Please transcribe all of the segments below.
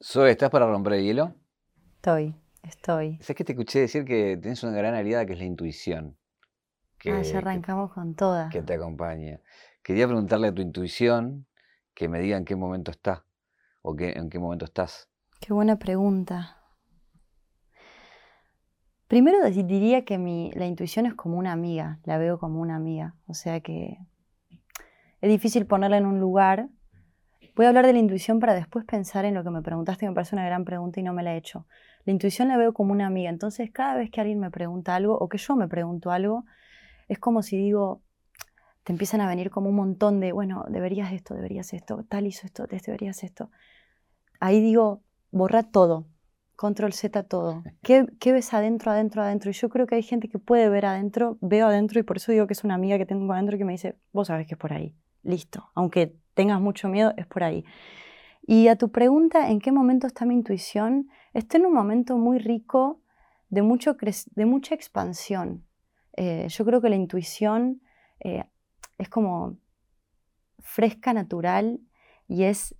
Zoe, ¿estás para romper el hielo? Estoy, estoy. ¿Sabes que te escuché decir que tienes una gran aliada que es la intuición? Que, ah, ya arrancamos con toda. Que te acompaña. Quería preguntarle a tu intuición que me diga en qué momento está o en qué momento estás. Qué buena pregunta. Primero diría que mi, la intuición es como una amiga, la veo como una amiga. O sea que es difícil ponerla en un lugar. Voy a hablar de la intuición para después pensar en lo que me preguntaste, me parece una gran pregunta y no me la he hecho. La intuición la veo como una amiga, entonces cada vez que alguien me pregunta algo o que yo me pregunto algo, es como si digo, te empiezan a venir como un montón de, bueno, deberías esto, deberías esto, tal hizo esto, deberías esto. Ahí digo, borra todo, Control Z todo. ¿Qué, ves adentro, adentro, adentro? Y yo creo que hay gente que puede ver adentro, veo adentro y por eso digo que es una amiga que tengo adentro que me dice, vos sabes que es por ahí. Listo. Aunque tengas mucho miedo, es por ahí. Y a tu pregunta, ¿en qué momento está mi intuición? Estoy en un momento muy rico de, mucho de mucha expansión. Eh, yo creo que la intuición eh, es como fresca, natural y es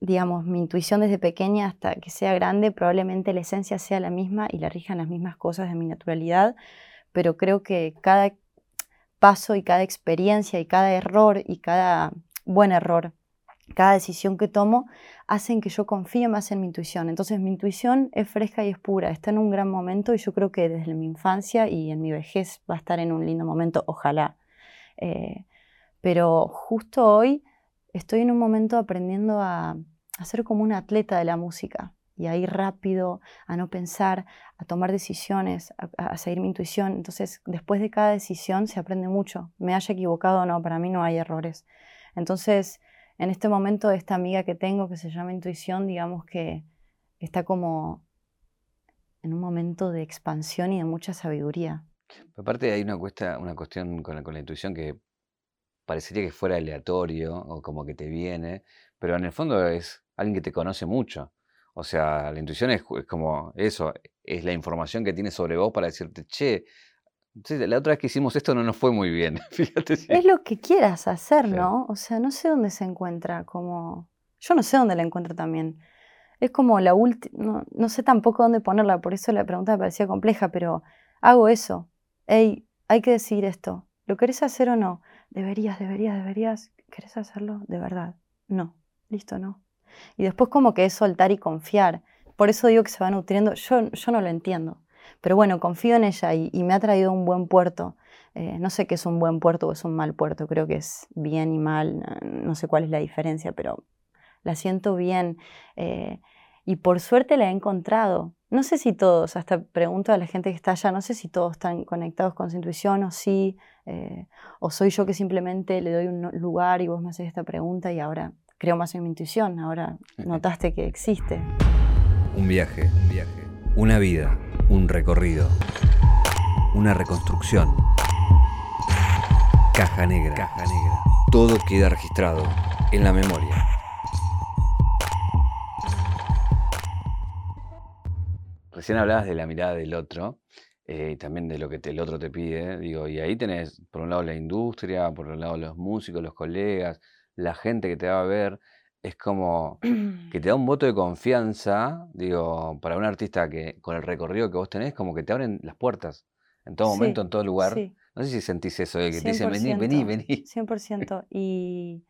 digamos, mi intuición desde pequeña hasta que sea grande, probablemente la esencia sea la misma y la rijan las mismas cosas de mi naturalidad, pero creo que cada paso y cada experiencia y cada error y cada buen error, cada decisión que tomo, hacen que yo confíe más en mi intuición. Entonces mi intuición es fresca y es pura, está en un gran momento y yo creo que desde mi infancia y en mi vejez va a estar en un lindo momento, ojalá. Eh, pero justo hoy estoy en un momento aprendiendo a, ser como un atleta de la música y a ir rápido, a no pensar, a tomar decisiones, a, seguir mi intuición. Entonces, después de cada decisión se aprende mucho. Me haya equivocado o no, para mí no hay errores. Entonces, en este momento, esta amiga que tengo que se llama intuición, digamos que está como en un momento de expansión y de mucha sabiduría. Aparte hay una, una cuestión con la intuición que parecería que fuera aleatorio o como que te viene, pero en el fondo es alguien que te conoce mucho. O sea, la intuición es, como eso, es la información que tiene sobre vos para decirte, che, la otra vez que hicimos esto no nos fue muy bien. Fíjate Es lo que quieras hacer, ¿no? O sea, no sé dónde se encuentra, como... Yo no sé dónde la encuentro también. Es como la última, no, no, sé tampoco dónde ponerla, por eso la pregunta me parecía compleja, pero hago eso. Hey, hay que decir esto. ¿Lo querés hacer o no? deberías, deberías, deberías, ¿querés hacerlo? De verdad. No, listo, no. Y después como que es soltar y confiar. Por eso digo que se va nutriendo. Yo, yo no lo entiendo. Pero bueno, confío en ella y, me ha traído un buen puerto. Eh, no sé qué es un buen puerto o es un mal puerto. Creo que es bien y mal. No sé cuál es la diferencia, pero la siento bien. Eh, y por suerte la he encontrado. No sé si todos, hasta pregunto a la gente que está allá, no sé si todos están conectados con su intuición o sí, eh, o soy yo que simplemente le doy un lugar y vos me haces esta pregunta y ahora creo más en mi intuición, ahora notaste que existe. Un viaje, un viaje, una vida, un recorrido, una reconstrucción. Caja negra, caja negra. Todo queda registrado en la memoria. Recién hablabas de la mirada del otro eh, y también de lo que el otro te pide. Digo, y ahí tenés, por un lado, la industria, por un lado, los músicos, los colegas, la gente que te va a ver. Es como que te da un voto de confianza, digo, para un artista que con el recorrido que vos tenés, como que te abren las puertas en todo momento, en todo lugar. No sé si sentís eso, de que te dicen, vení, vení, vení. 100%. Y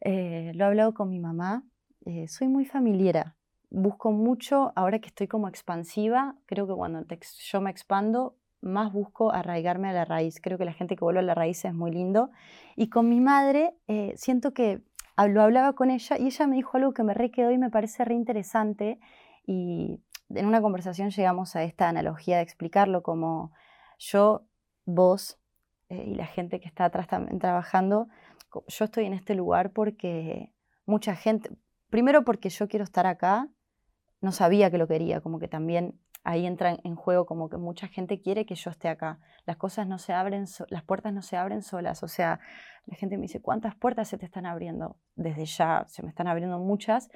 eh, lo he hablado con mi mamá. Eh, soy muy familiera busco mucho, ahora que estoy como expansiva, creo que cuando yo me expando, más busco arraigarme a la raíz. Creo que la gente que vuelve a la raíz es muy lindo. Y con mi madre, eh, siento que hablaba con ella y ella me dijo algo que me re quedó y me parece re interesante. Y en una conversación llegamos a esta analogía de explicarlo como yo, vos eh, y la gente que está atrás también trabajando, yo estoy en este lugar porque mucha gente, primero porque yo quiero estar acá no sabía que lo quería, como que también ahí entra en juego como que mucha gente quiere que yo esté acá. Las cosas no se abren, las puertas no se abren solas. O sea, la gente me dice, ¿cuántas puertas se te están abriendo? Desde ya se me están abriendo muchas,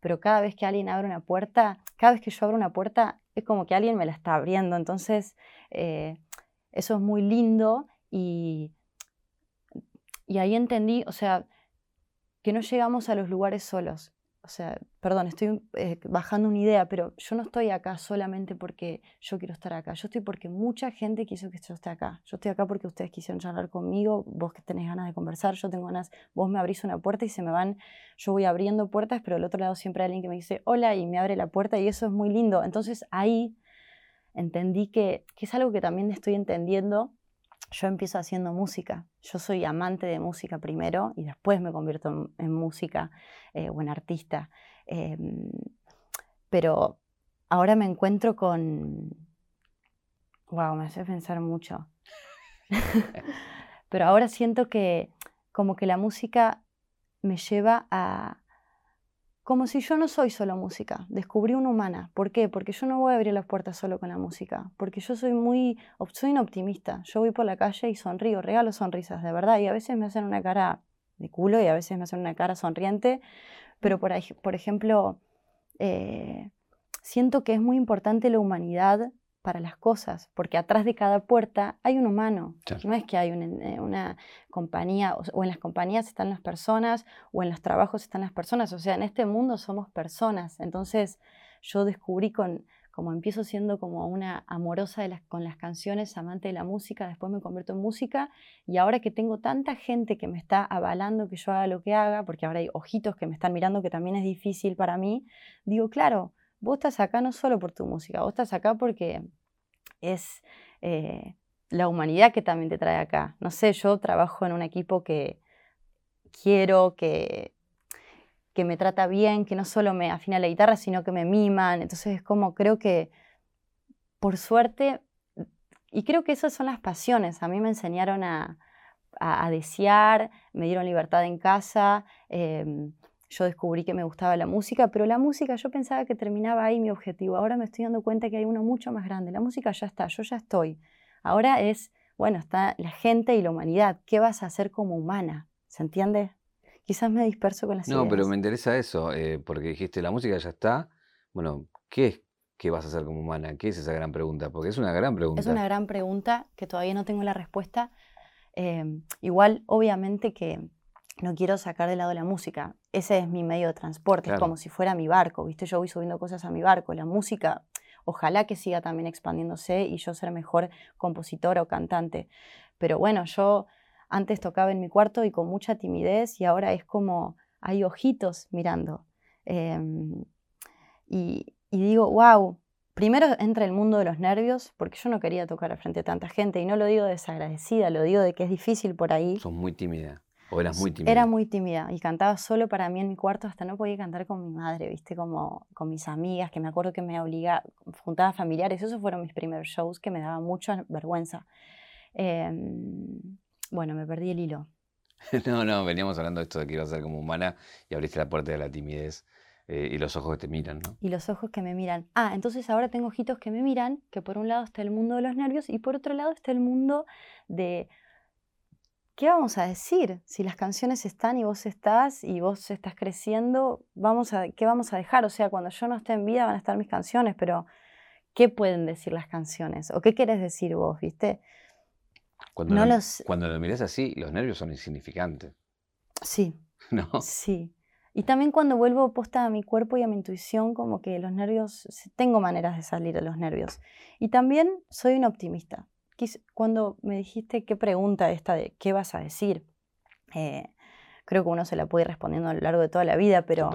pero cada vez que alguien abre una puerta, cada vez que yo abro una puerta, es como que alguien me la está abriendo. Entonces, eh, eso es muy lindo y, y ahí entendí, o sea, que no llegamos a los lugares solos, o sea, perdón, estoy eh, bajando una idea, pero yo no estoy acá solamente porque yo quiero estar acá. Yo estoy porque mucha gente quiso que yo esté acá. Yo estoy acá porque ustedes quisieron charlar conmigo, vos que tenés ganas de conversar, yo tengo ganas, vos me abrís una puerta y se me van, yo voy abriendo puertas, pero al otro lado siempre hay alguien que me dice hola y me abre la puerta y eso es muy lindo. Entonces ahí entendí que, que es algo que también estoy entendiendo yo empiezo haciendo música. Yo soy amante de música primero y después me convierto en, música eh, o en artista. Em, pero ahora me encuentro con... Wow, me hace pensar mucho. pero ahora siento que como que la música me lleva a, como si yo no soy solo música, descubrí una humana. ¿Por qué? Porque yo no voy a abrir las puertas solo con la música, porque yo soy muy, soy un optimista. Yo voy por la calle y sonrío, regalo sonrisas, de verdad, y a veces me hacen una cara de culo y a veces me hacen una cara sonriente, pero por, por ejemplo, eh, siento que es muy importante la humanidad para las cosas, porque atrás de cada puerta hay un humano. No es que hay eh, una, compañía, o, en las compañías están las personas, o en los trabajos están las personas. O sea, en este mundo somos personas. Entonces yo descubrí con, como empiezo siendo como una amorosa de las, con las canciones, amante de la música, después me convierto en música, y ahora que tengo tanta gente que me está avalando que yo haga lo que haga, porque ahora hay ojitos que me están mirando, que también es difícil para mí, digo, claro, vos estás acá no solo por tu música, vos estás acá porque es eh, la humanidad que también te trae acá. No sé, yo trabajo en un equipo que quiero, que, que me trata bien, que no solo me afina la guitarra, sino que me miman. Entonces es como creo que, por suerte, y creo que esas son las pasiones. A mí me enseñaron a, a, desear, me dieron libertad en casa. Em, yo descubrí que me gustaba la música, pero la música yo pensaba que terminaba ahí mi objetivo. Ahora me estoy dando cuenta que hay uno mucho más grande. La música ya está, yo ya estoy. Ahora es, bueno, está la gente y la humanidad. ¿Qué vas a hacer como humana? ¿Se entiende? Quizás me disperso con las No, pero me interesa eso, eh, porque dijiste, la música ya está. Bueno, ¿qué es ¿Qué vas a hacer como humana? ¿Qué es esa gran pregunta? Porque es una gran pregunta. Es una gran pregunta que todavía no tengo la respuesta. Eh, igual, obviamente que no quiero sacar de lado la música. Ese es mi medio de transporte, es como si fuera mi barco, ¿viste? Yo voy subiendo cosas a mi barco. La música, ojalá que siga también expandiéndose y yo ser mejor compositora o cantante. Pero bueno, yo antes tocaba en mi cuarto y con mucha timidez y ahora es como hay ojitos mirando. Em, y, y digo, wow, primero entra el mundo de los nervios, porque yo no quería tocar frente a tanta gente, y no lo digo desagradecida, lo digo de que es difícil por ahí. Sos muy tímida. ¿O eras muy tímida? Era muy tímida y cantaba solo para mí en mi cuarto, hasta no podía cantar con mi madre, ¿viste? Como con mis amigas, que me acuerdo que me obligaba, juntaba familiares, esos fueron mis primeros shows que me daban mucha vergüenza. Em, bueno, me perdí el hilo. no, no, veníamos hablando de esto de que ibas a ser como humana y abriste la puerta de la timidez. Eh, y los ojos que te miran, ¿no? Y los ojos que me miran. Ah, entonces ahora tengo ojitos que me miran, que por un lado está el mundo de los nervios y por otro lado está el mundo de ¿qué vamos a decir? Si las canciones están y vos estás y vos estás creciendo, vamos a, ¿qué vamos a dejar? O sea, cuando yo no esté en vida van a estar mis canciones, pero ¿qué pueden decir las canciones? ¿O qué querés decir vos, viste? Cuando, no lo, los... cuando lo miras así, los nervios son insignificantes. Sí. ¿No? Sí. Y también cuando vuelvo posta a mi cuerpo y a mi intuición, como que los nervios, tengo maneras de salir de los nervios. Y también soy un optimista cuando me dijiste qué pregunta esta de qué vas a decir, eh, creo que uno se la puede ir respondiendo a lo largo de toda la vida, pero...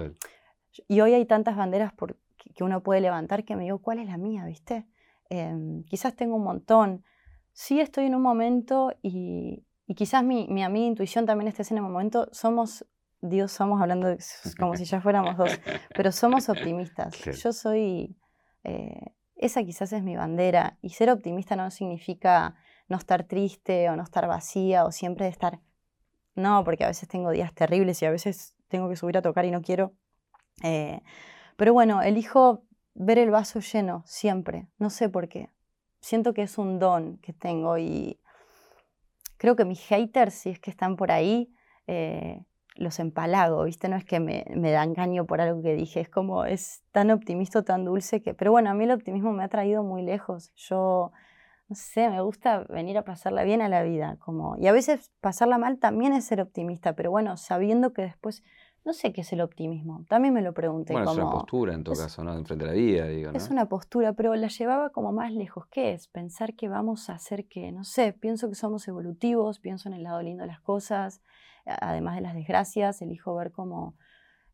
Y hoy hay tantas banderas por, que uno puede levantar que me digo, ¿cuál es la mía? ¿Viste? Em, quizás tengo un montón. Sí estoy en un momento y, quizás mi, mi amiga intuición también esté en el momento. Somos, Dios, somos hablando como si ya fuéramos dos, pero somos optimistas. Yo soy... Eh, esa quizás es mi bandera. Y ser optimista no significa no estar triste o no estar vacía o siempre estar... No, porque a veces tengo días terribles y a veces tengo que subir a tocar y no quiero. Eh, pero bueno, elijo ver el vaso lleno siempre. No sé por qué. Siento que es un don que tengo y creo que mis haters, si es que están por ahí, eh, los empalago, ¿viste? No es que me, me da engaño por algo que dije, es como, es tan optimista, tan dulce que... Pero bueno, a mí el optimismo me ha traído muy lejos. Yo, no sé, me gusta venir a pasarla bien a la vida, como... Y a veces pasarla mal también es ser optimista, pero bueno, sabiendo que después no sé qué es el optimismo. También me lo pregunté. Bueno, como, es una postura en todo caso, ¿no? Enfrente de la vida, digo, ¿no? Es una postura, pero la llevaba como más lejos. ¿Qué es? Pensar que vamos a hacer que, no sé, pienso que somos evolutivos, pienso en el lado lindo de las cosas, además de las desgracias, elijo ver cómo...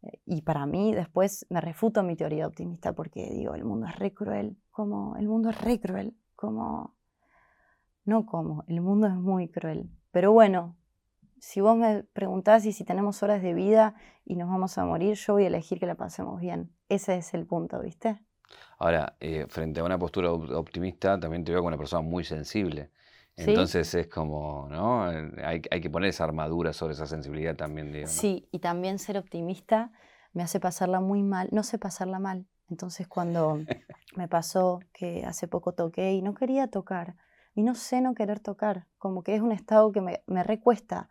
Eh, y para mí después me refuto mi teoría optimista porque digo, el mundo es re cruel, como el mundo es re cruel, como... No como, el mundo es muy cruel. Pero bueno, si vos me preguntás y si tenemos horas de vida y nos vamos a morir, yo voy a elegir que la pasemos bien. Ese es el punto, ¿viste? Ahora, eh, frente a una postura optimista, también te veo como una persona muy sensible. Entonces es como, ¿no? Eh, hay, que poner esa armadura sobre esa sensibilidad también, digo. Sí, y también ser optimista me hace pasarla muy mal. No sé pasarla mal. Entonces cuando me pasó que hace poco toqué y no quería tocar, y no sé no querer tocar, como que es un estado que me, me recuesta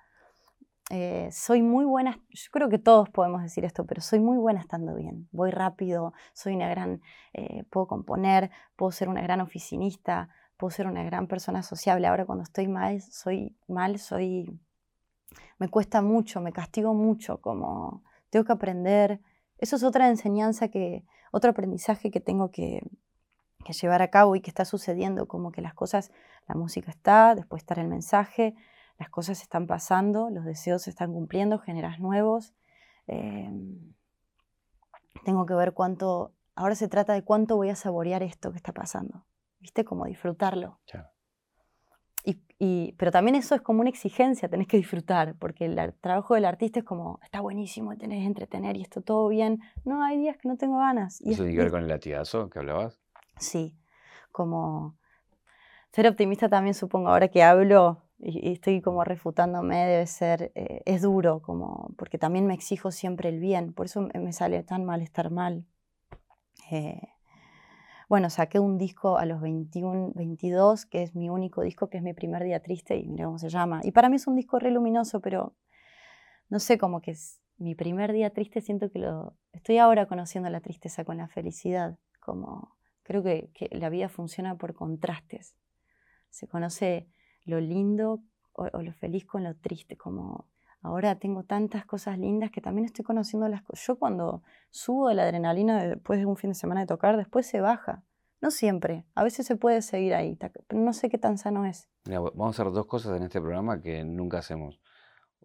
eh, soy muy buena, yo creo que todos podemos decir esto, pero soy muy buena estando bien. Voy rápido, soy una gran, eh, puedo componer, puedo ser una gran oficinista, puedo ser una gran persona sociable. Ahora cuando estoy mal, soy mal, soy, me cuesta mucho, me castigo mucho, como tengo que aprender. Eso es otra enseñanza que, otro aprendizaje que tengo que, que llevar a cabo y que está sucediendo, como que las cosas, la música está, después está el mensaje, las cosas están pasando, los deseos se están cumpliendo, generas nuevos. Em, tengo que ver cuánto, ahora se trata de cuánto voy a saborear esto que está pasando, ¿viste? Como disfrutarlo. Y, pero también eso es como una exigencia, tenés que disfrutar, porque el trabajo del artista es como, está buenísimo, tenés que entretener y esto todo bien. No, hay días que no tengo ganas. ¿Eso tiene que ver con el latigazo que hablabas? Sí, como ser optimista también supongo, ahora que hablo, y, estoy como refutándome, debe ser, eh, es duro, como, porque también me exijo siempre el bien, por eso me sale tan mal estar mal. Eh, bueno, saqué un disco a los 21, 22, que es mi único disco, que es mi primer día triste, y mira cómo se llama. Y para mí es un disco re luminoso, pero no sé, como que es mi primer día triste, siento que lo... Estoy ahora conociendo la tristeza con la felicidad, como creo que, que la vida funciona por contrastes. Se conoce lo lindo o, lo feliz con lo triste, como ahora tengo tantas cosas lindas que también estoy conociendo las cosas. Yo cuando subo de la adrenalina después de un fin de semana de tocar, después se baja. No siempre, a veces se puede seguir ahí, pero no sé qué tan sano es. vamos a hacer dos cosas en este programa que nunca hacemos.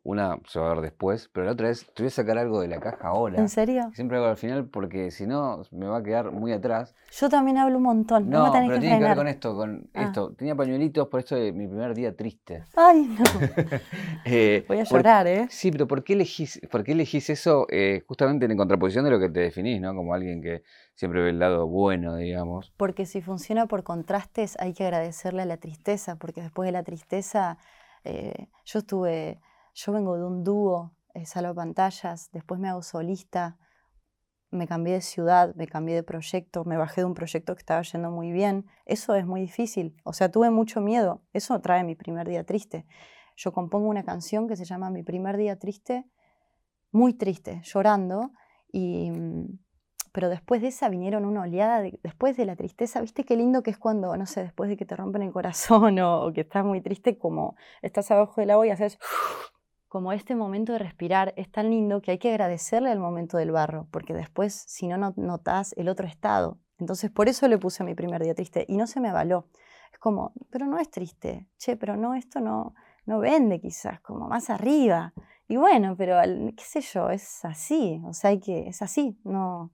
Una se va a ver después, pero la otra es, te voy a sacar algo de la caja ahora. ¿En serio? Siempre hago al final porque si no me va a quedar muy atrás. Yo también hablo un montón. No, pero tiene que ver con esto, con ah. esto. Tenía pañuelitos por esto de mi primer día triste. Ay, no. Eh, voy a llorar, ¿eh? Sí, pero ¿por qué elegís, por qué elegís eso eh, justamente en contraposición de lo que te definís, ¿no? Como alguien que siempre ve el lado bueno, digamos. Porque si funciona por contrastes hay que agradecerle a la tristeza, porque después de la tristeza eh, yo estuve yo vengo de un dúo, eh, salvo pantallas, después me hago solista, me cambié de ciudad, me cambié de proyecto, me bajé de un proyecto que estaba yendo muy bien. Eso es muy difícil. O sea, tuve mucho miedo. Eso trae mi primer día triste. Yo compongo una canción que se llama Mi primer día triste, muy triste, llorando. Y, mm, pero después de esa vinieron una oleada, después de la tristeza, viste qué lindo que es cuando, no sé, después de que te rompen el corazón o, que estás muy triste, como estás abajo del agua y haces como este momento de respirar es tan lindo que hay que agradecerle al momento del barro, porque después, si no, no notas el otro estado. Entonces, por eso le puse mi primer día triste y no se me avaló. Es como, pero no es triste, che, pero no, esto no, no vende quizás, como más arriba. Y bueno, pero qué sé yo, es así, o sea, hay que, es así, no.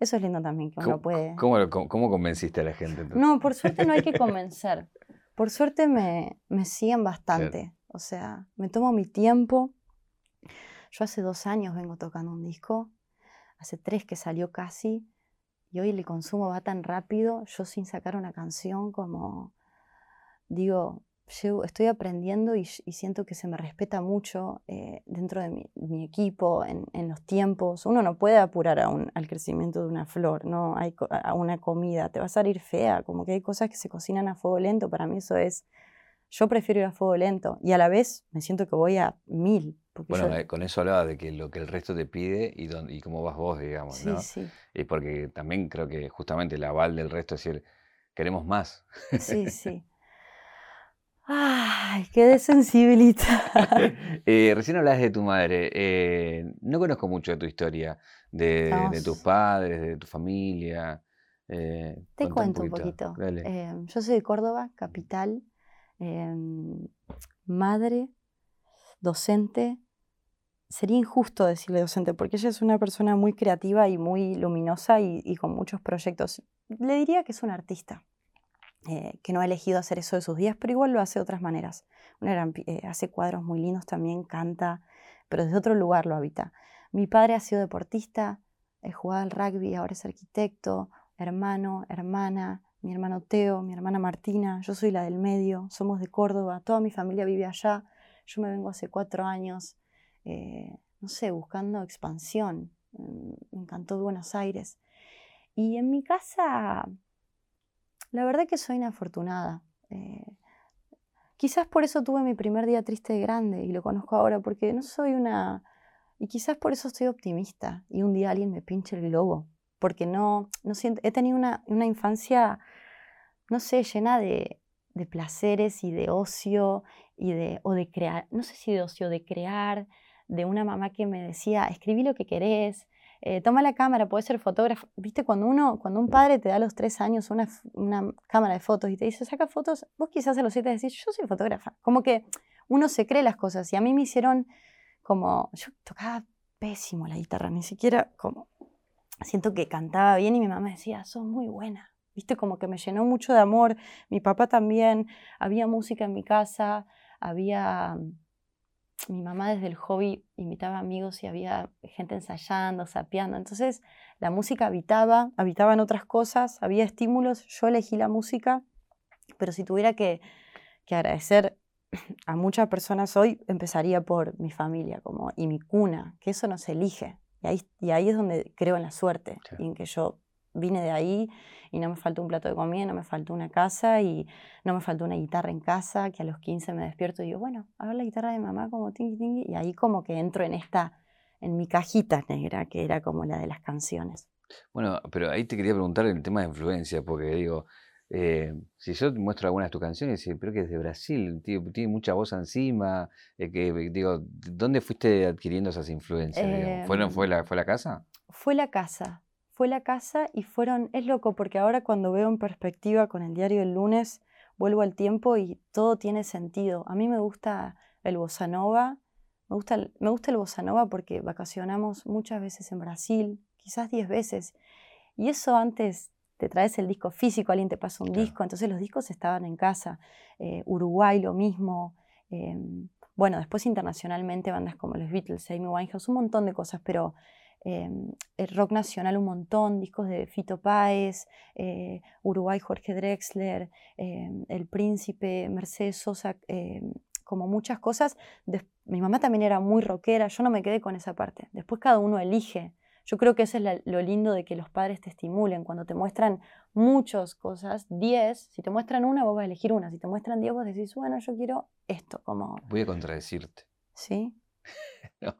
Eso es lindo también, que uno puede. ¿Cómo, cómo, convenciste a la gente? No, por suerte no hay que convencer. Por suerte me, me siguen bastante. O sea, me tomo mi tiempo. Yo hace dos años vengo tocando un disco, hace tres que salió casi, y hoy el consumo va tan rápido, yo sin sacar una canción como, digo, estoy aprendiendo y, siento que se me respeta mucho eh, dentro de mi, equipo, en, los tiempos. Uno no puede apurar al crecimiento de una flor, no hay a una comida, te va a salir fea, como que hay cosas que se cocinan a fuego lento, para mí eso es yo prefiero ir a fuego lento y a la vez me siento que voy a mil. Bueno, eh, con eso hablaba de que lo que el resto te pide y, y cómo vas vos, digamos, sí, ¿no? Sí. Y porque también creo que justamente el aval del resto es decir, queremos más. Sí, sí. Ay, qué sensibilidad. eh, recién hablas de tu madre. Eh, no conozco mucho de tu historia, de, tus padres, de tu familia. Eh, Te cuento un poquito. Em, yo soy de Córdoba, capital, em, madre, docente. Sería injusto decirle docente, porque ella es una persona muy creativa y muy luminosa y con muchos proyectos. Le diría que es una artista. Eh, que no ha elegido hacer eso de sus días, pero igual lo hace de otras maneras. Eh, hace cuadros muy lindos también, canta, pero desde otro lugar lo habita. Mi padre ha sido deportista, he jugado al rugby, ahora es arquitecto, hermano, hermana, mi hermano Teo, mi hermana Martina, yo soy la del medio, somos de Córdoba, toda mi familia vive allá, yo me vengo hace cuatro años, eh, no sé, buscando expansión, mm, me encantó Buenos Aires. Y en mi casa la verdad que soy inafortunada. Eh, quizás por eso tuve mi primer día triste y grande y lo conozco ahora, porque no soy una... Y quizás por eso estoy optimista y un día alguien me pinche el globo, porque no, no siento... He tenido una, infancia, no sé, llena de, de placeres y de ocio y de, o de crear, no sé si de ocio, de crear, de una mamá que me decía, escribí lo que querés, eh, toma la cámara, puedes ser fotógrafo. Viste, cuando uno, cuando un padre te da a los tres años una, una cámara de fotos y te dice, saca fotos, vos quizás a los siete decís, yo soy fotógrafa. Como que uno se cree las cosas. Y a mí me hicieron como, yo tocaba pésimo la guitarra, ni siquiera como, siento que cantaba bien y mi mamá decía, sos muy buena. Viste, como que me llenó mucho de amor. Mi papá también, había música en mi casa, había mi mamá desde el hobby invitaba amigos y había gente ensayando, sapeando. Entonces la música habitaba, habitaban otras cosas, había estímulos, yo elegí la música, pero si tuviera que, agradecer a muchas personas hoy, empezaría por mi familia como, y mi cuna, que eso no se elige. Y ahí, y ahí es donde creo en la suerte, y en que yo vine de ahí y no me faltó un plato de comida, no me faltó una casa y no me faltó una guitarra en casa, que a los 15 me despierto y digo, bueno, a ver la guitarra de mamá como tingui tingui, y ahí como que entro en esta, en mi cajita negra, que era como la de las canciones. Bueno, pero ahí te quería preguntar el tema de influencia, porque digo, eh, si yo te muestro algunas de tus canciones, pero que es de Brasil, tiene, mucha voz encima, eh, que, digo, ¿dónde fuiste adquiriendo esas influencias? ¿Fueron, fue, la, ¿Fue la casa? Fue la casa, fue la casa y fueron, es loco porque ahora cuando veo en perspectiva con el diario el lunes, vuelvo al tiempo y todo tiene sentido. A mí me gusta el bossa nova, me gusta el, me gusta el bossa nova porque vacacionamos muchas veces en Brasil, quizás 10 veces. Y eso antes te traes el disco físico, alguien te pasa un disco, entonces los discos estaban en casa. Eh, Uruguay lo mismo. Em, bueno, después internacionalmente bandas como los Beatles, Amy Winehouse, un montón de cosas, pero Em, el rock nacional un montón, discos de Fito Páez, eh, Uruguay Jorge Drexler, em, El Príncipe, Mercedes Sosa, como muchas cosas. mi mamá también era muy rockera, yo no me quedé con esa parte. Después cada uno elige. Yo creo que eso es lo lindo de que los padres te estimulen. Cuando te muestran muchas cosas, 10, si te muestran una, vos vas a elegir una. Si te muestran 10, vos decís, bueno, yo quiero esto. Como... Voy a contradecirte. ¿Sí? no,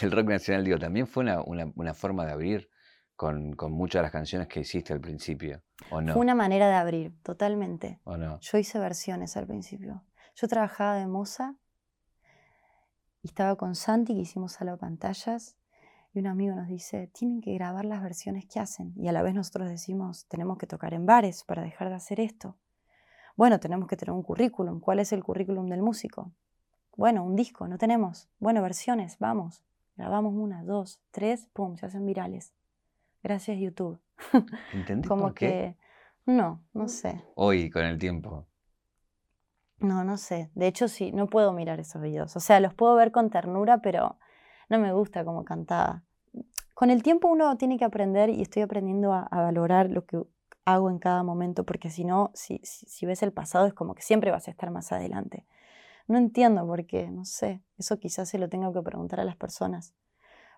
del rock nacional, digo, también fue una, forma de abrir con, muchas de las canciones que hiciste al principio, ¿o no? Fue una manera de abrir, totalmente. ¿O no? Yo hice versiones al principio. Yo trabajaba de moza y estaba con Santi, que hicimos a las pantallas, y un amigo nos dice, tienen que grabar las versiones que hacen. Y a la vez nosotros decimos, tenemos que tocar en bares para dejar de hacer esto. Bueno, tenemos que tener un currículum. ¿Cuál es el currículum del músico? Bueno, un disco, no tenemos. Bueno, versiones, vamos. Grabamos una, dos, tres, pum, se hacen virales. Gracias YouTube. ¿Entendés Como por qué? que no, no sé. Hoy, con el tiempo. No, no sé. De hecho, sí, no puedo mirar esos videos. O sea, los puedo ver con ternura, pero no me gusta como cantaba. Con el tiempo uno tiene que aprender y estoy aprendiendo a, valorar lo que hago en cada momento, porque si no, si, si ves el pasado es como que siempre vas a estar más adelante. No entiendo por qué, no sé. Eso quizás se lo tengo que preguntar a las personas.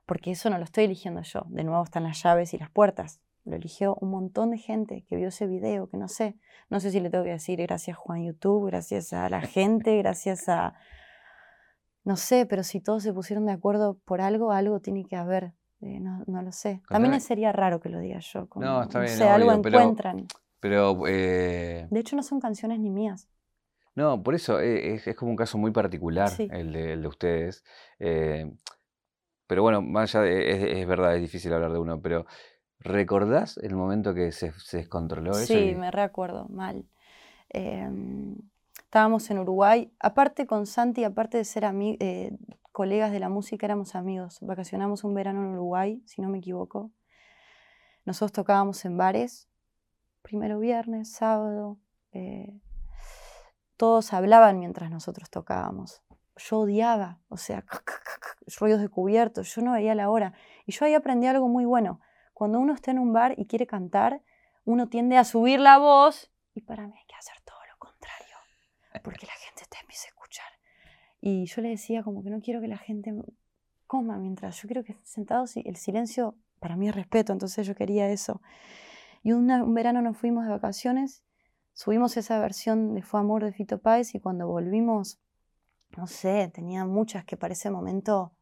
Porque eso no lo estoy eligiendo yo. De nuevo están las llaves y las puertas. Lo eligió un montón de gente que vio ese video, que no sé. No sé si le tengo que decir gracias Juan YouTube, gracias a la gente, gracias a... No sé, pero si todos se pusieron de acuerdo por algo, algo tiene que haber. Eh, no, lo sé. También sería raro que lo diga yo. no, está bien. algo encuentran. Pero, eh, De hecho, no son canciones ni mías. No, por eso eh, es, es como un caso muy particular Sí. el de, el de ustedes. eh, pero bueno, más allá de, es, es verdad, es difícil hablar de uno, pero ¿recordás el momento que se, se descontroló eso? Sí, y- me recuerdo, mal. Em, estábamos en Uruguay, aparte con Santi, aparte de ser ami- eh, colegas de la música, éramos amigos. Vacacionamos un verano en Uruguay, si no me equivoco. Nosotros tocábamos en bares, primero viernes, sábado. eh, todos hablaban mientras nosotros tocábamos. Yo odiaba, o sea, ruidos de cubiertos, yo no veía la hora. Y yo ahí aprendí algo muy bueno. Cuando uno está en un bar y quiere cantar, uno tiende a subir la voz y para mí hay que hacer todo lo contrario, porque la gente te empieza a. Y yo le decía como que no quiero que la gente coma mientras, yo quiero que sentados el silencio para mí es respeto, entonces yo quería eso. Y un verano nos fuimos de vacaciones, subimos esa versión de Fue Amor de Fito Páez y cuando volvimos, no sé, tenía muchas que para ese momento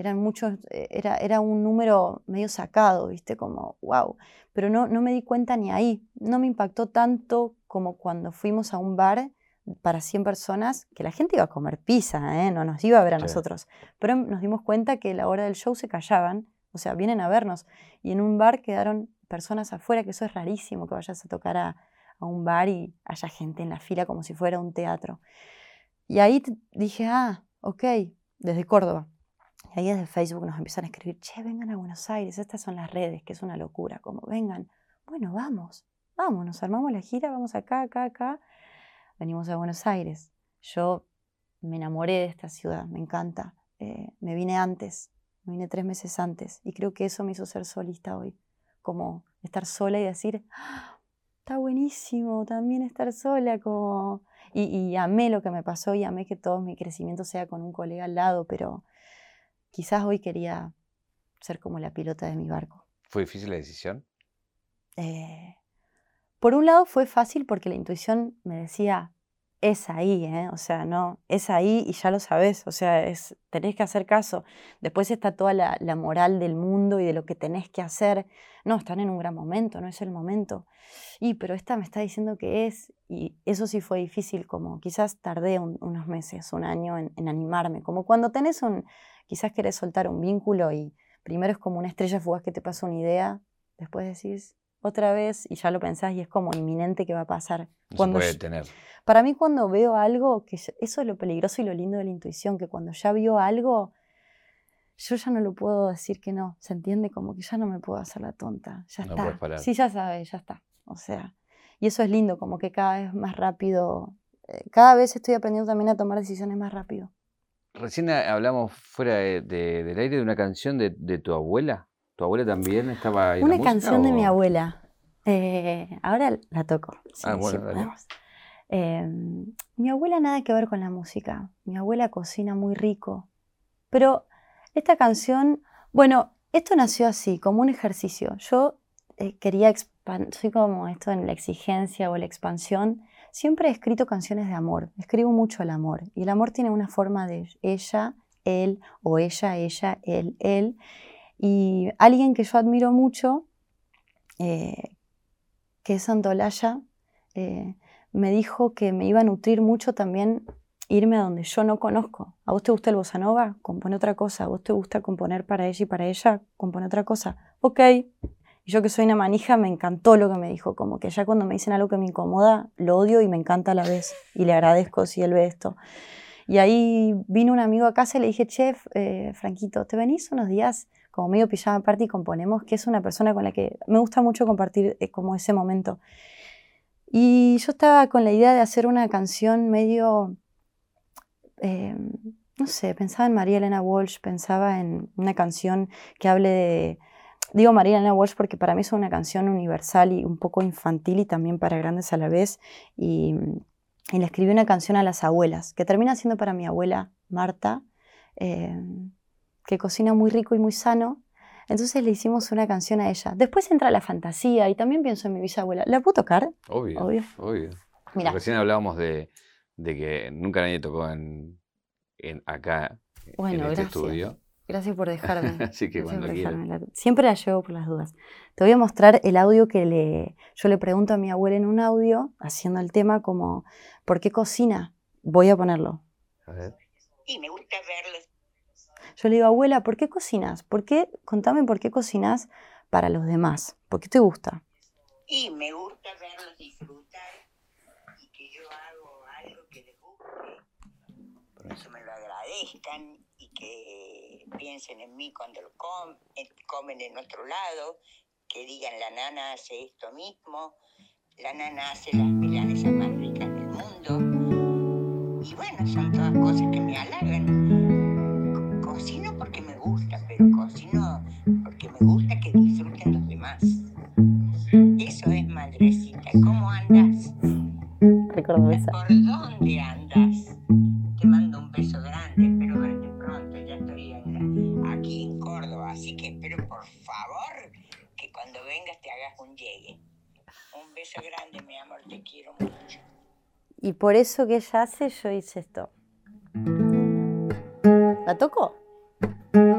eran muchos, eh, era, era un número medio sacado, ¿viste? Como, wow. Pero no, no me di cuenta ni ahí. No me impactó tanto como cuando fuimos a un bar para 100 personas, que la gente iba a comer pizza, ¿eh? no nos iba a ver a Sí. nosotros. Pero nos dimos cuenta que a la hora del show se callaban, o sea, vienen a vernos. Y en un bar quedaron personas afuera, que eso es rarísimo, que vayas a tocar a, a un bar y haya gente en la fila como si fuera un teatro. Y ahí dije, ah, ok, desde Córdoba. Y ahí desde Facebook nos empiezan a escribir, che, vengan a Buenos Aires, estas son las redes, que es una locura, como vengan. Bueno, vamos, vamos, nos armamos la gira, vamos acá, acá, acá. Venimos a Buenos Aires. Yo me enamoré de esta ciudad, me encanta. Eh, me vine antes, me vine tres meses antes y creo que eso me hizo ser solista hoy. Como estar sola y decir, "Ah, está buenísimo también estar sola, como... Y, y amé lo que me pasó y amé que todo mi crecimiento sea con un colega al lado, pero quizás hoy quería ser como la pilota de mi barco. ¿Fue difícil la decisión? Eh, por un lado fue fácil porque la intuición me decía, es ahí, ¿eh? o sea, no, es ahí y ya lo sabes, o sea, es, tenés que hacer caso. Después está toda la, moral del mundo y de lo que tenés que hacer. No, están en un gran momento, no es el momento. Y, pero esta me está diciendo que es, y eso sí fue difícil, como quizás tardé un- unos meses, un año en, en animarme, como cuando tenés un, quizás querés soltar un vínculo y primero es como una estrella fugaz que te pasa una idea, después decís otra vez y ya lo pensás y es como inminente que va a pasar. No Cuando se puede yo- tener. para mí cuando veo algo, que eso es lo peligroso y lo lindo de la intuición, que cuando ya vio algo, yo ya no lo puedo decir que no, se entiende como que ya no me puedo hacer la tonta, ya No está. puedes parar. Sí, ya sabes, ya está. O sea, y eso es lindo, como que cada vez más rápido, eh, cada vez estoy aprendiendo también a tomar decisiones más rápido. Recién hablamos fuera de- de- del aire de una canción de, de tu abuela. ¿Tu abuela también estaba en Una canción de mi abuela. Eh, ahora la toco. si- Ah, si dale. Eh, mi abuela nada que ver con la música. Mi abuela cocina muy rico. Pero esta canción, bueno, esto nació así, como un ejercicio. Yo eh, quería expandir, soy como esto en la exigencia o la expansión. Siempre he escrito canciones de amor. Escribo mucho el amor. Y el amor tiene una forma de ella, él, o ella, ella, él, él. Y alguien que yo admiro mucho, eh, que es Santolaya, eh, me dijo que me iba a nutrir mucho también irme a donde yo no conozco. ¿A vos te gusta el bossa nova? Compone otra cosa. ¿A vos te gusta componer para ella y para ella? Compone otra cosa. Ok. Y yo que soy una manija, me encantó lo que me dijo. Como que ya cuando me dicen algo que me incomoda, lo odio y me encanta a la vez. Y le agradezco si él ve esto. Y ahí vino un amigo a casa y le dije, chef, eh, Franquito, ¿te venís unos días como medio pijama party y componemos? Que es una persona con la que me gusta mucho compartir eh, como ese momento. Y yo estaba con la idea de hacer una canción medio, eh, no sé, pensaba en María Elena Walsh, pensaba en una canción que hable de, digo María Elena Walsh porque para mí es una canción universal y un poco infantil y también para grandes a la vez. Y, y le escribí una canción a las abuelas, que termina siendo para mi abuela Marta, eh, que cocina muy rico y muy sano. Entonces le hicimos una canción a ella. Después entra la fantasía y también pienso en mi bisabuela. ¿La puedo tocar? Obvio, Obvio. obvio. Mira, Recién hablábamos de, de que nunca nadie tocó en, en acá, Bueno, en este gracias. estudio. Gracias por dejarme. Así que Gracias cuando. La- Siempre la llevo por las dudas. Te voy a mostrar el audio que le, yo le pregunto a mi abuela en un audio, haciendo el tema como, ¿por qué cocina? Voy a ponerlo. A ver. y me gusta verlos Yo le digo, abuela, ¿por qué cocinas? ¿Por qué? Contame por qué cocinas para los demás. ¿Por qué te gusta? y me gusta verlos disfrutar y que yo hago algo que les guste, que me lo agradezcan y que piensen en mí cuando lo com- eh, comen en otro lado, que digan la nana hace esto mismo, la nana hace las milanesas más ricas del mundo. Y bueno, son todas cosas que me halagan. Porque me gusta, pero cocino porque me gusta que disfruten los demás. Eso es, madrecita. ¿Cómo andas? Recuerdo esa. ¿Por dónde andas? Te mando un beso grande, espero verte pronto. Ya estoy aquí en Córdoba, así que espero por favor que cuando vengas te hagas un llegue. Un beso grande, mi amor, te quiero mucho. Y por eso que ella hace, yo hice esto. ¿La toco? Una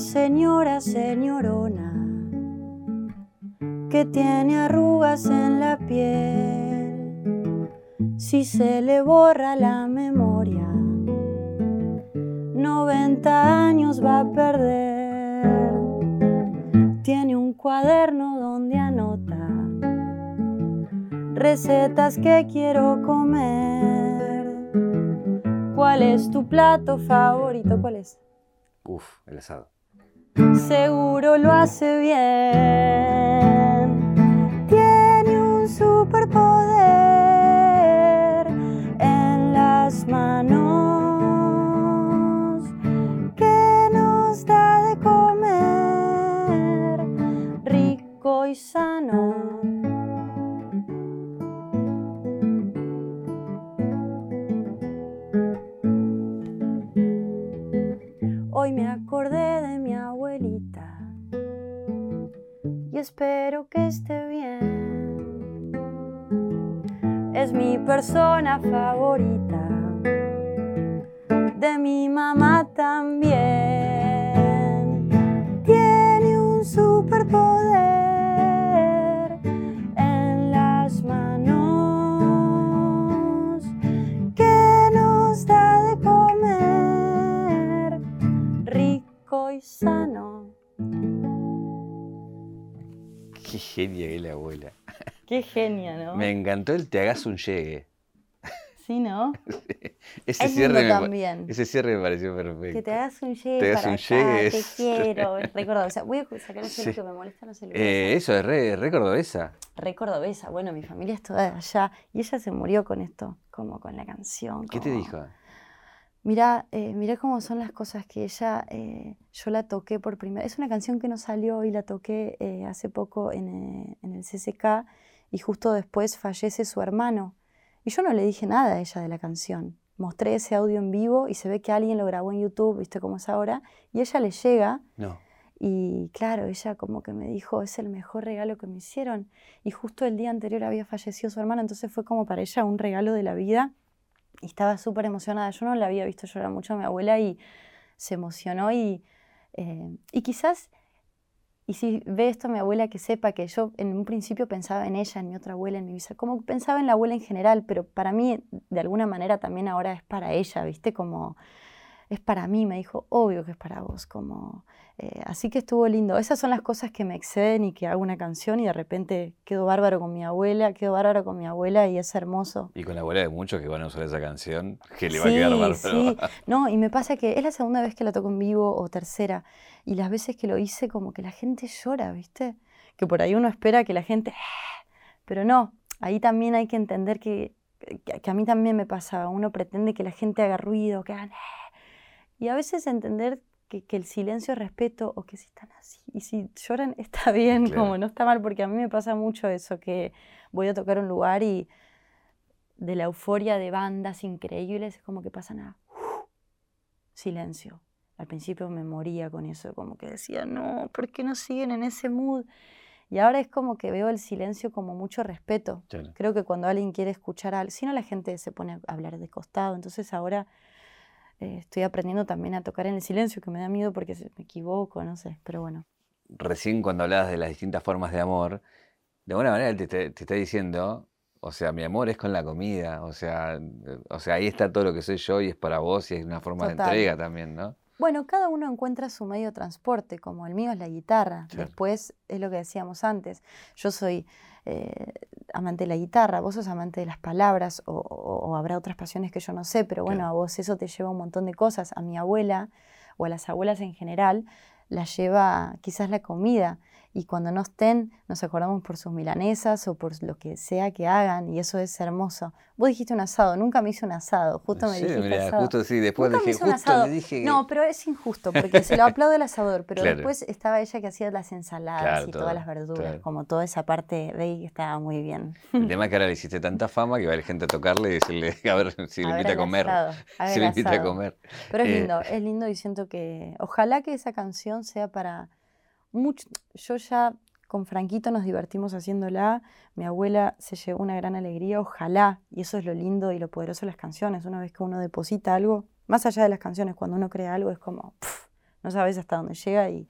señora señorona que tiene arrugas en la piel. Si se le borra la 90 años va a perder. Tiene un cuaderno donde anota recetas que quiero comer. ¿Cuál es tu plato favorito? ¿Cuál es? Uf, el asado. Seguro lo hace bien. Tiene un superpoder en las manos sano. Hoy me acordé de mi abuelita y espero que esté bien. Es mi persona favorita, de mi mamá también. Qué genia, ¿no? Me encantó el te hagas un llegue. Sí, ¿no? Ese Es cierre, me, también. ese cierre me pareció perfecto. Que te hagas un llegue Te hagas para un acá, llegue te es- quiero. Recuerdo, o sea, voy a sacar el Sí. que me molesta, no se lo Eh, eso es re, re cordobesa. Re cordobesa, bueno, mi familia es toda allá y ella se murió con esto, como con la canción. ¿Qué te como- dijo? Mira, eh, mira cómo son las cosas que ella, eh, yo la toqué por primera Es una canción que no salió y la toqué eh, hace poco en, eh, en el CCK y justo después fallece su hermano. Y yo no le dije nada a ella de la canción. Mostré ese audio en vivo y se ve que alguien lo grabó en YouTube, viste cómo es ahora, y ella le llega No. y claro, ella como que me dijo, es el mejor regalo que me hicieron. Y justo el día anterior había fallecido su hermano, entonces fue como para ella un regalo de la vida. Y estaba súper emocionada. Yo no la había visto llorar mucho a mi abuela y se emocionó y, eh, y quizás, y si ve esto mi abuela, que sepa que yo en un principio pensaba en ella, en mi otra abuela, en mi bisabuela, como pensaba en la abuela en general, pero para mí de alguna manera también ahora es para ella, ¿viste? Como es para mí, me dijo, obvio que es para vos, como... eh, así que estuvo lindo. Esas son las cosas que me exceden y que hago una canción y de repente quedo bárbaro con mi abuela, quedo bárbaro con mi abuela y es hermoso. Y con la abuela de muchos que van a usar esa canción, que le va a quedar bárbaro. sí. No, y me pasa que es la segunda vez que la toco en vivo o tercera. Y las veces que lo hice, como que la gente llora, ¿viste? Que por ahí uno espera que la gente. Pero no, ahí también hay que entender que, que, a mí también me pasaba. Uno pretende que la gente haga ruido, que hagan. Y a veces entender que, que el silencio es respeto o que si están así. Y si lloran, está bien, Claro. como no está mal, porque a mí me pasa mucho eso, que voy a tocar un lugar y de la euforia de bandas increíbles, es como que pasan a... silencio. Al principio me moría con eso, como que decía, no, ¿por qué no siguen en ese mood? Y ahora es como que veo el silencio como mucho respeto. Creo que cuando alguien quiere escuchar algo, si no la gente se pone a hablar de costado, entonces ahora eh, estoy aprendiendo también a tocar en el silencio, que me da miedo porque me equivoco, no sé, pero bueno. Recién cuando hablabas de las distintas formas de amor, de alguna manera te, te, te está diciendo, o sea, mi amor es con la comida, o sea, eh, o sea, ahí está todo lo que soy yo y es para vos y es una forma de entrega también, ¿no? Bueno, cada uno encuentra su medio de transporte, como el mío es la guitarra. Después es lo que decíamos antes. Yo soy eh, amante de la guitarra, vos sos amante de las palabras, o, habrá otras pasiones que yo no sé, pero bueno, a vos eso te lleva un montón de cosas. A mi abuela, o a las abuelas en general, la lleva quizás la comida y cuando no estén nos acordamos por sus milanesas o por lo que sea que hagan y eso es hermoso. Vos dijiste un asado, nunca me hice un asado, justo me dijiste asado. Justo sí, después dije, justo le dije No, pero es injusto porque se lo aplaude el asador, pero después estaba ella que hacía las ensaladas y todas las verduras, como toda esa parte de ahí que estaba muy bien. El tema es que ahora le hiciste tanta fama que va a ir gente a tocarle y decirle, a ver si le invita a comer. si le invita a comer. Pero es eh, lindo, es lindo y siento que ojalá que esa canción sea para mucho, yo ya con Franquito nos divertimos haciéndola, mi abuela se llevó una gran alegría, ojalá, y eso es lo lindo y lo poderoso de las canciones, una vez que uno deposita algo, más allá de las canciones, cuando uno crea algo es como, no sabes hasta dónde llega y,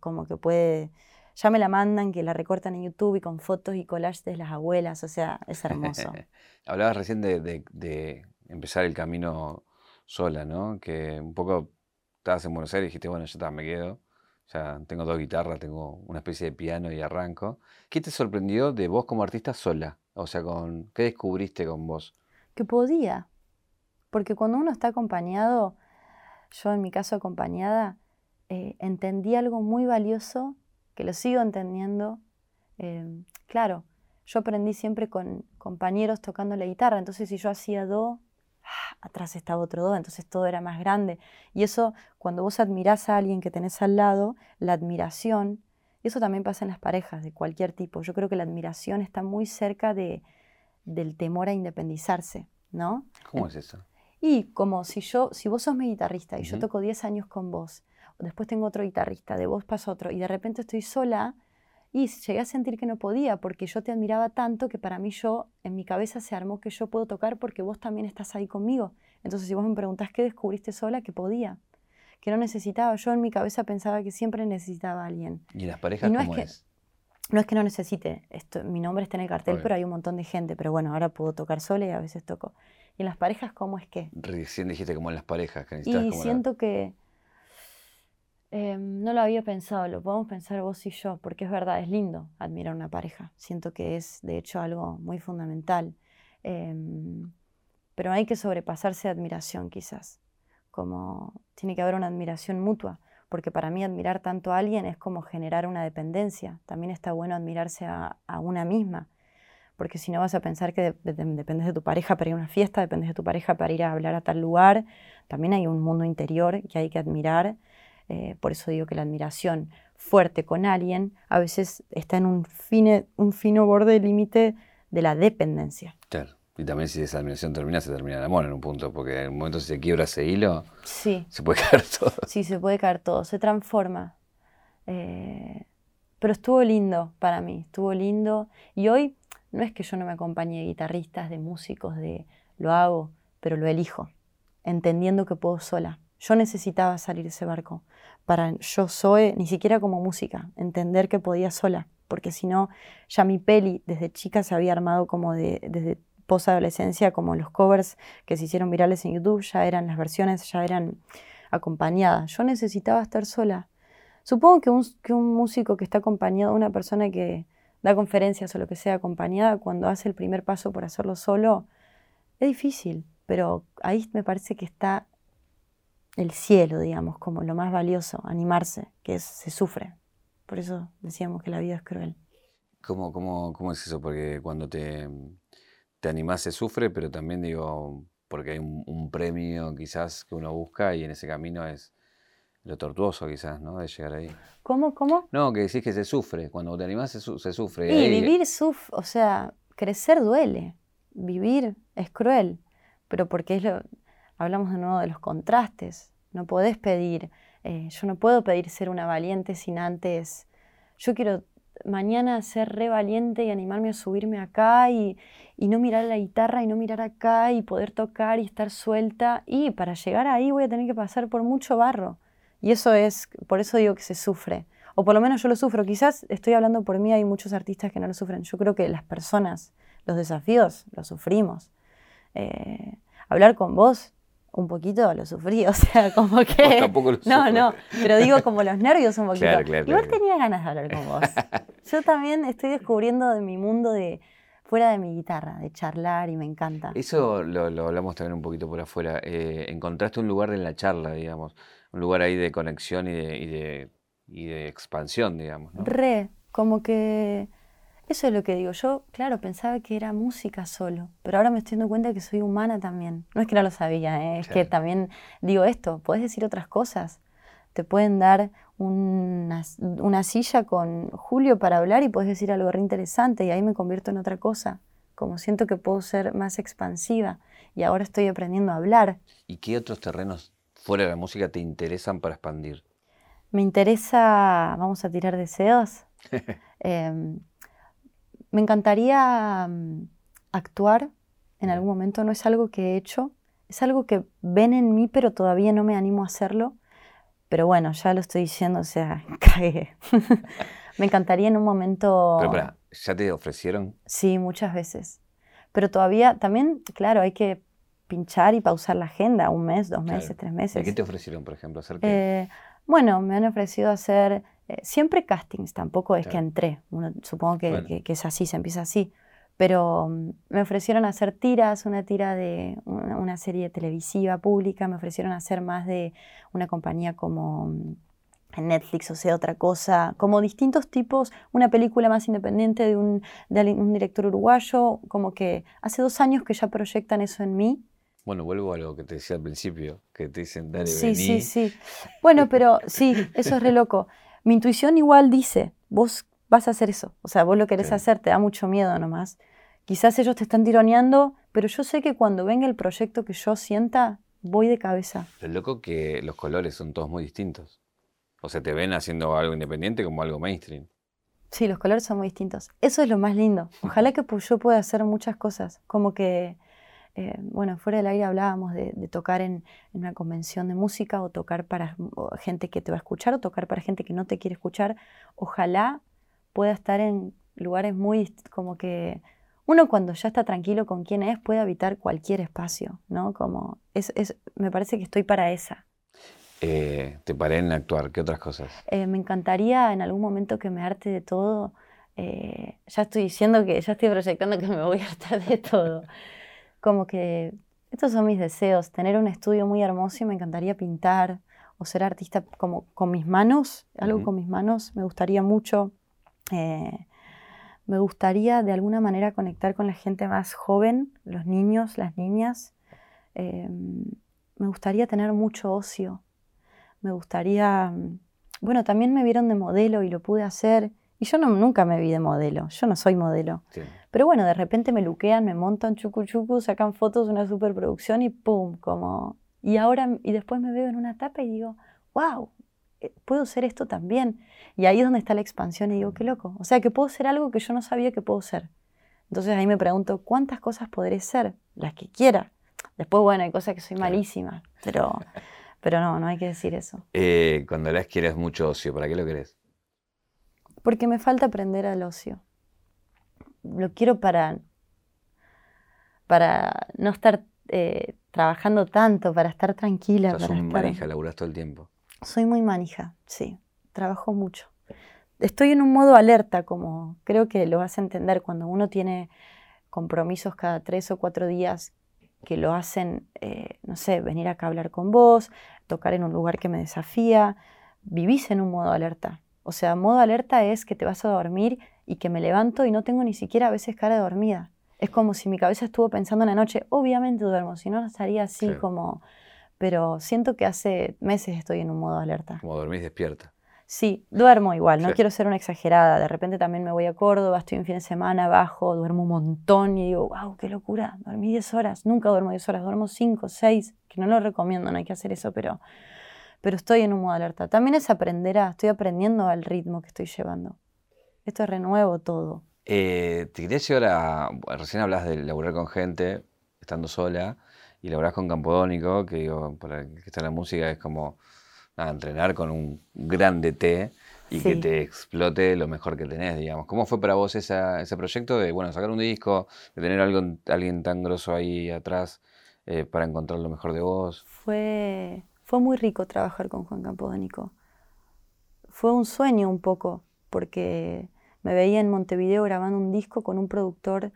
como que puede, ya me la mandan, que la recortan en YouTube y con fotos y collages de las abuelas, o sea, es hermoso. Hablabas recién de, empezar el camino sola, ¿no? Que un poco estabas en Buenos Aires y dijiste, bueno, ya está, me quedo. O sea, tengo dos guitarras, tengo una especie de piano y arranco. ¿Qué te sorprendió de vos como artista sola? O sea, con, ¿qué descubriste con vos? Que podía. Porque cuando uno está acompañado, yo en mi caso acompañada, eh, entendí algo muy valioso, que lo sigo entendiendo. Em, claro, yo aprendí siempre con compañeros tocando la guitarra, entonces si yo hacía do, atrás estaba otro do, entonces todo era más grande. Y eso, cuando vos admirás a alguien que tenés al lado, la admiración, eso también pasa en las parejas de cualquier tipo. Yo creo que la admiración está muy cerca de, del temor a independizarse, ¿no? ¿Cómo es eso? Y como si yo, si vos sos mi guitarrista y yo toco 10 años con vos, después tengo otro guitarrista, de vos pasa otro, y de repente estoy sola, y llegué a sentir que no podía porque yo te admiraba tanto que para mí yo, en mi cabeza se armó que yo puedo tocar porque vos también estás ahí conmigo. Entonces si vos me preguntás qué descubriste sola, que podía, que no necesitaba. Yo en mi cabeza pensaba que siempre necesitaba a alguien. ¿Y las parejas no cómo es, No es que no necesite, esto, mi nombre está en el cartel, pero hay un montón de gente, pero bueno, ahora puedo tocar sola y a veces toco. ¿Y en las parejas cómo es que? Recién dijiste como en las parejas, que Y siento que Em, no lo había pensado, lo podemos pensar vos y yo, porque es verdad, es lindo admirar una pareja. Siento que es, de hecho, algo muy fundamental. Em, pero hay que sobrepasarse de admiración, quizás. Como tiene que haber una admiración mutua, porque para mí admirar tanto a alguien es como generar una dependencia. También está bueno admirarse a, una misma, porque si no vas a pensar que dependes de tu pareja para ir a una fiesta, dependes de tu pareja para ir a hablar a tal lugar. También hay un mundo interior que hay que admirar eh, por eso digo que la admiración fuerte con alguien a veces está en un, fine, un fino borde límite de la dependencia. Claro. Y también si esa admiración termina, se termina el amor en un punto, porque en un momento si se quiebra ese hilo, sí. se puede caer todo. Sí, se puede caer todo, se transforma. Eh, pero estuvo lindo para mí, estuvo lindo. Y hoy no es que yo no me acompañe de guitarristas, de músicos, de lo hago, pero lo elijo, entendiendo que puedo sola. Yo necesitaba salir de ese barco para yo soy, ni siquiera como música, entender que podía sola, porque si no, ya mi peli desde chica se había armado como de, desde posadolescencia, como los covers que se hicieron virales en YouTube, ya eran las versiones, ya eran acompañadas. Yo necesitaba estar sola. Supongo que un, que un músico que está acompañado, una persona que da conferencias o lo que sea acompañada, cuando hace el primer paso por hacerlo solo, es difícil, pero ahí me parece que está el cielo, digamos, como lo más valioso, animarse, que es, se sufre. Por eso decíamos que la vida es cruel. ¿Cómo, cómo, cómo es eso? Porque cuando te, te animás se sufre, pero también digo, porque hay un, premio quizás que uno busca y en ese camino es lo tortuoso quizás, ¿no? De llegar ahí. ¿Cómo, cómo? No, que decís que se sufre, cuando te animás se, se sufre. Y vivir sufre, o sea, crecer duele, vivir es cruel, pero porque es lo, hablamos de nuevo de los contrastes. No podés pedir, eh, yo no puedo pedir ser una valiente sin antes, yo quiero mañana ser re valiente y animarme a subirme acá y, y no mirar la guitarra y no mirar acá y poder tocar y estar suelta. Y para llegar ahí voy a tener que pasar por mucho barro. Y eso es, por eso digo que se sufre. O por lo menos yo lo sufro. Quizás estoy hablando por mí, hay muchos artistas que no lo sufren. Yo creo que las personas, los desafíos, los sufrimos. Eh, hablar con vos, un poquito lo sufrí, o sea, como que... tampoco lo no, no, pero digo como los nervios un poquito. Claro, claro, Igual claro. tenía ganas de hablar con vos. Yo también estoy descubriendo de mi mundo de fuera de mi guitarra, de charlar y me encanta. Eso lo, lo hablamos también un poquito por afuera. eh, encontraste un lugar en la charla, digamos, un lugar ahí de conexión y de, y de, y de expansión, digamos. ¿no? Re, como que eso es lo que digo. Yo, claro, pensaba que era música solo, pero ahora me estoy dando cuenta que soy humana también. No es que no lo sabía, ¿eh? es que también digo esto, puedes decir otras cosas. Te pueden dar una, una silla con Julio para hablar y puedes decir algo re interesante y ahí me convierto en otra cosa. Como siento que puedo ser más expansiva y ahora estoy aprendiendo a hablar. ¿Y qué otros terrenos fuera de la música te interesan para expandir? Me interesa, vamos a tirar deseos. Em, me encantaría mm, actuar en algún momento, no es algo que he hecho, es algo que ven en mí, pero todavía no me animo a hacerlo. Pero bueno, ya lo estoy diciendo, o sea, cagué. me encantaría en un momento... Pero pará, ¿ya te ofrecieron? Sí, muchas veces. Pero todavía, también, claro, hay que pinchar y pausar la agenda, un mes, dos meses, Claro. tres ¿Y meses. qué te ofrecieron, por ejemplo? ¿Hacer qué? Eh, bueno, me han ofrecido hacer eh, siempre castings, tampoco es que Claro. entré, uno, supongo que, Bueno. que- que es así, se empieza así, pero mm, me ofrecieron hacer tiras, una tira de una, una serie televisiva pública, me ofrecieron hacer más de una compañía como mm, Netflix, o sea, otra cosa, como distintos tipos, una película más independiente de un, de un director uruguayo, como que hace dos años que ya proyectan eso en mí, Bueno, vuelvo a lo que te decía al principio, que te dicen, dale, Sí, sí, vení. sí. Bueno, pero sí, eso es re loco. Mi intuición igual dice, vos vas a hacer eso. O sea, vos lo querés hacer, te da mucho miedo nomás. Quizás ellos te están tironeando, pero yo sé que cuando venga el proyecto que yo sienta, voy de cabeza. Lo loco que los colores son todos muy distintos. O sea, te ven haciendo algo independiente como algo mainstream. Sí, los colores son muy distintos. Eso es lo más lindo. Ojalá que yo pueda hacer muchas cosas. Como que, eh, bueno, fuera del aire hablábamos de, de tocar en, en una convención de música o tocar para gente que te va a escuchar o tocar para gente que no te quiere escuchar. Ojalá pueda estar en lugares muy como que uno cuando ya está tranquilo con quién es puede habitar cualquier espacio, ¿no? Como es, es, me parece que estoy para esa. Eh, te paré en actuar, ¿qué otras cosas? Eh, me encantaría en algún momento que me harte de todo. ya estoy diciendo que ya estoy proyectando que me voy a hartar de todo. Como que estos son mis deseos, tener un estudio muy hermoso y me encantaría pintar o ser artista como con mis manos, algo con mis manos, me gustaría mucho. Eh, me gustaría de alguna manera conectar con la gente más joven, los niños, las niñas. Eh, me gustaría tener mucho ocio. Me gustaría, mm, bueno, también me vieron de modelo y lo pude hacer. Y yo no, nunca me vi de modelo, yo no soy modelo. Sí. Pero bueno, de repente me luquean, me montan chucu chucu, sacan fotos de una superproducción y pum, como... Y ahora, y después me veo en una tapa y digo, wow, eh, puedo ser esto también. Y ahí es donde está la expansión y digo, qué loco. O sea, que puedo ser algo que yo no sabía que puedo ser. Entonces ahí me pregunto, ¿cuántas cosas podré ser? Las que quiera. Después, bueno, hay cosas que soy malísima, pero, pero no, no hay que decir eso. Eh, cuando hablas que eres mucho ocio, ¿para qué lo querés? Porque me falta aprender al ocio. Lo quiero para, para no estar eh, trabajando tanto, para estar tranquila. Sos para un estar... manija, laburás todo el tiempo. Soy muy manija, sí. Trabajo mucho. Estoy en un modo alerta, como creo que lo vas a entender cuando uno tiene compromisos cada tres o cuatro días que lo hacen, eh, no sé, venir acá a hablar con vos, tocar en un lugar que me desafía. Vivís en un modo alerta. O sea, modo alerta es que te vas a dormir y que me levanto y no tengo ni siquiera a veces cara de dormida. Es como si mi cabeza estuvo pensando en la noche, obviamente duermo, si no estaría así como... Pero siento que hace meses estoy en un modo alerta. Como dormís despierta. Sí, duermo igual, no Sí. quiero ser una exagerada. De repente también me voy a Córdoba, estoy un fin de semana, bajo, duermo un montón y digo, wow, qué locura, dormí 10 horas. Nunca duermo 10 horas, duermo 5, 6, que no lo recomiendo, no hay que hacer eso, pero pero estoy en un modo alerta. También es aprender a, estoy aprendiendo al ritmo que estoy llevando. Esto es renuevo todo. Eh, te quería llevar a. Recién hablas de laburar con gente, estando sola, y laburás con Campodónico, que digo, para el que está en la música es como nada, entrenar con un grande T y que te explote lo mejor que tenés, digamos. ¿Cómo fue para vos esa- ese proyecto de, bueno, sacar un disco, de tener algo, alguien tan grosso ahí atrás eh, para encontrar lo mejor de vos? Fue, fue muy rico trabajar con Juan Campodónico. Fue un sueño un poco, porque me veía en Montevideo grabando un disco con un productor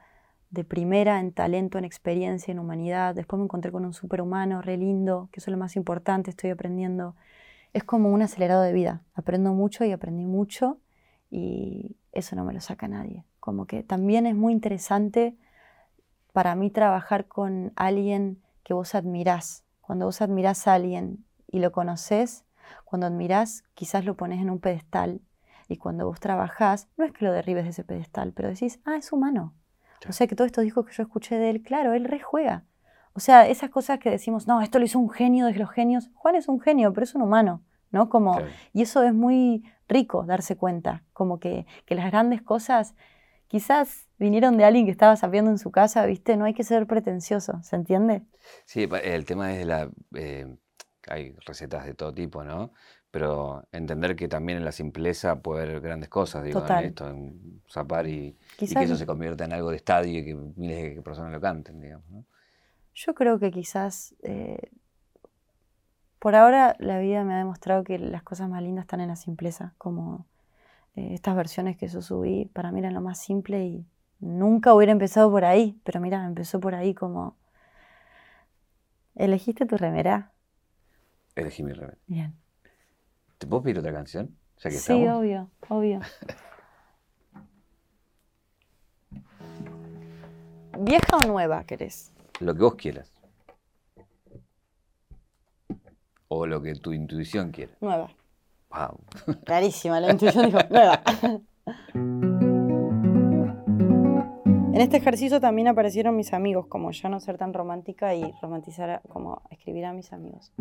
de primera en talento, en experiencia, en humanidad. Después me encontré con un superhumano re lindo, que eso es lo más importante, estoy aprendiendo. Es como un acelerado de vida. Aprendo mucho y aprendí mucho y eso no me lo saca nadie. Como que también es muy interesante para mí trabajar con alguien que vos admirás. Cuando vos admirás a alguien y lo conoces, cuando admirás quizás lo pones en un pedestal y cuando vos trabajás, no es que lo derribes de ese pedestal, pero decís, ah, es humano. O sea que todos estos discos que yo escuché de él, claro, él rejuega. O sea, esas cosas que decimos, no, esto lo hizo un genio de los genios. Juan es un genio, pero es un humano, ¿no? Como, y eso es muy rico darse cuenta, como que, que las grandes cosas quizás vinieron de alguien que estaba sabiendo en su casa, ¿viste? No hay que ser pretencioso, ¿se entiende? Sí, el tema es de la... eh, hay recetas de todo tipo, ¿no? Pero entender que también en la simpleza puede haber grandes cosas, digo, en Total. esto, en zapar y, y que eso se convierta en algo de estadio y que miles de personas lo canten, digamos, ¿no? yo creo que quizás eh, por ahora la vida me ha demostrado que las cosas más lindas están en la simpleza, como eh, estas versiones que yo subí, para mí eran lo más simple y nunca hubiera empezado por ahí, pero mira, empezó por ahí como... ¿Elegiste tu remera? Elegí mi remera. Bien. ¿Te puedo pedir otra canción? Ya que Sí, estamos. obvio, obvio. ¿Vieja o nueva querés? Lo que vos quieras. O lo que tu intuición quiera. Nueva. Wow. Clarísima, la intuición dijo, nueva. En este ejercicio también aparecieron mis amigos, como ya no ser tan romántica y romantizar, como escribir a mis amigos.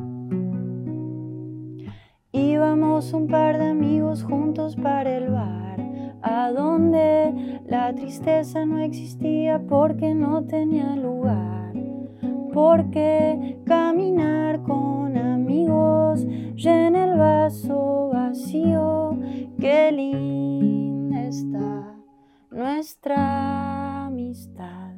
Íbamos un par de amigos juntos para el bar, a donde la tristeza no existía porque no tenía lugar. Porque caminar con amigos llena el vaso vacío, qué linda está nuestra amistad.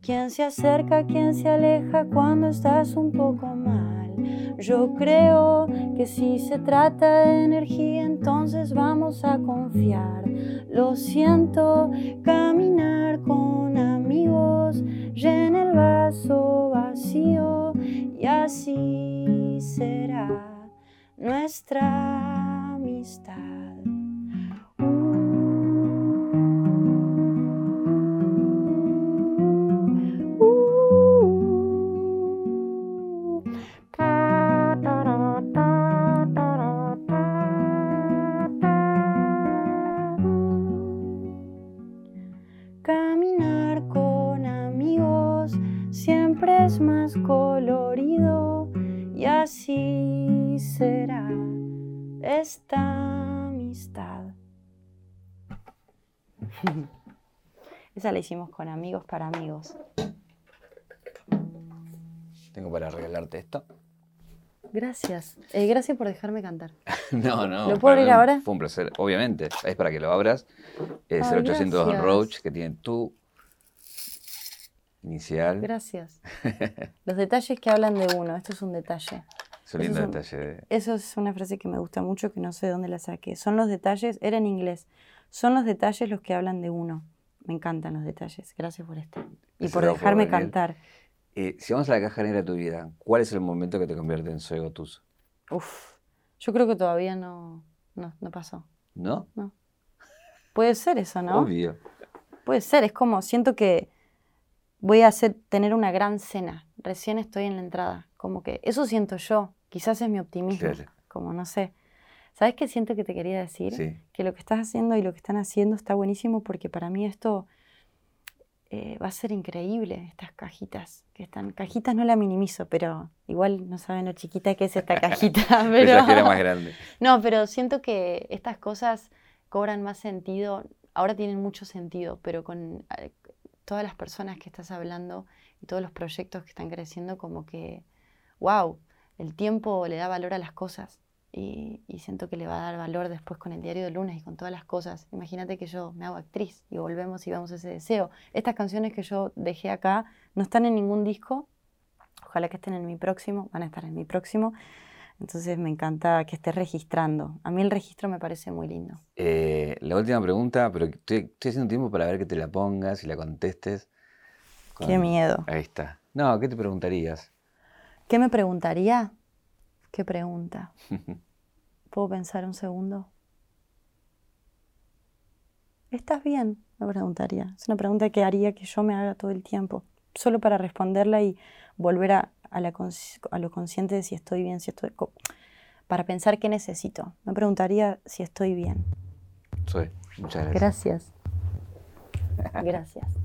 Quien se acerca, quien se aleja cuando estás un poco mal. Yo creo que si se trata de energía, entonces vamos a confiar. Lo siento, caminar con amigos llena el vaso vacío y así será nuestra amistad. Caminar con amigos siempre es más colorido y así será esta amistad. Esa la hicimos con amigos para amigos. Tengo para regalarte esto. Gracias. Eh, gracias por dejarme cantar. No, no. ¿Lo puedo abrir ahora? Fue un placer, obviamente. Es para que lo abras. Es Ay, el 800 gracias. Roach, que tiene tu inicial. Gracias. Los detalles que hablan de uno. Esto es un detalle. Es un lindo Eso es un- detalle. de- Eso es una frase que me gusta mucho, que no sé de dónde la saqué. Son los detalles, era en inglés. Son los detalles los que hablan de uno. Me encantan los detalles. Gracias por esto. Y por dejarme cantar. Eh, si vamos a la caja negra de tu vida, ¿cuál es el momento que te convierte en Soy Gotuso? Uf. Yo creo que todavía no, no, no pasó. ¿No? Puede ser eso, ¿no? Obvio. Puede ser. Es como, siento que voy a hacer, tener una gran cena. Recién estoy en la entrada. Como que eso siento yo. Quizás es mi optimismo. Claro. Como no sé. ¿Sabes qué siento que te quería decir? Sí. que lo que estás haciendo y lo que están haciendo está buenísimo porque para mí esto eh, va a ser increíble estas cajitas que están. Cajitas no la minimizo, pero igual no saben lo chiquita que es esta cajita. pero... que era más grande. No, pero siento que estas cosas cobran más sentido. Ahora tienen mucho sentido, pero con eh, todas las personas que estás hablando y todos los proyectos que están creciendo, como que, wow, el tiempo le da valor a las cosas y, siento que le va a dar valor después con el diario de lunes y con todas las cosas. Imagínate que yo me hago actriz y volvemos y vamos a ese deseo. Estas canciones que yo dejé acá no están en ningún disco, ojalá que estén en mi próximo, van a estar en mi próximo. Entonces me encanta que estés registrando. A mí el registro me parece muy lindo. Eh, la última pregunta, pero estoy, haciendo tiempo para ver que te la pongas y la contestes. Qué miedo. Ahí está. No, ¿qué te preguntarías? ¿Qué me preguntaría? ¿Qué pregunta? ¿Puedo pensar un segundo? ¿Estás bien? Me preguntaría. Es una pregunta que haría que yo me haga todo el tiempo, solo para responderla y volver a, lo consciente de si estoy bien, si estoy... para pensar qué necesito. Me preguntaría si estoy bien. Soy. Muchas gracias. Gracias. Gracias.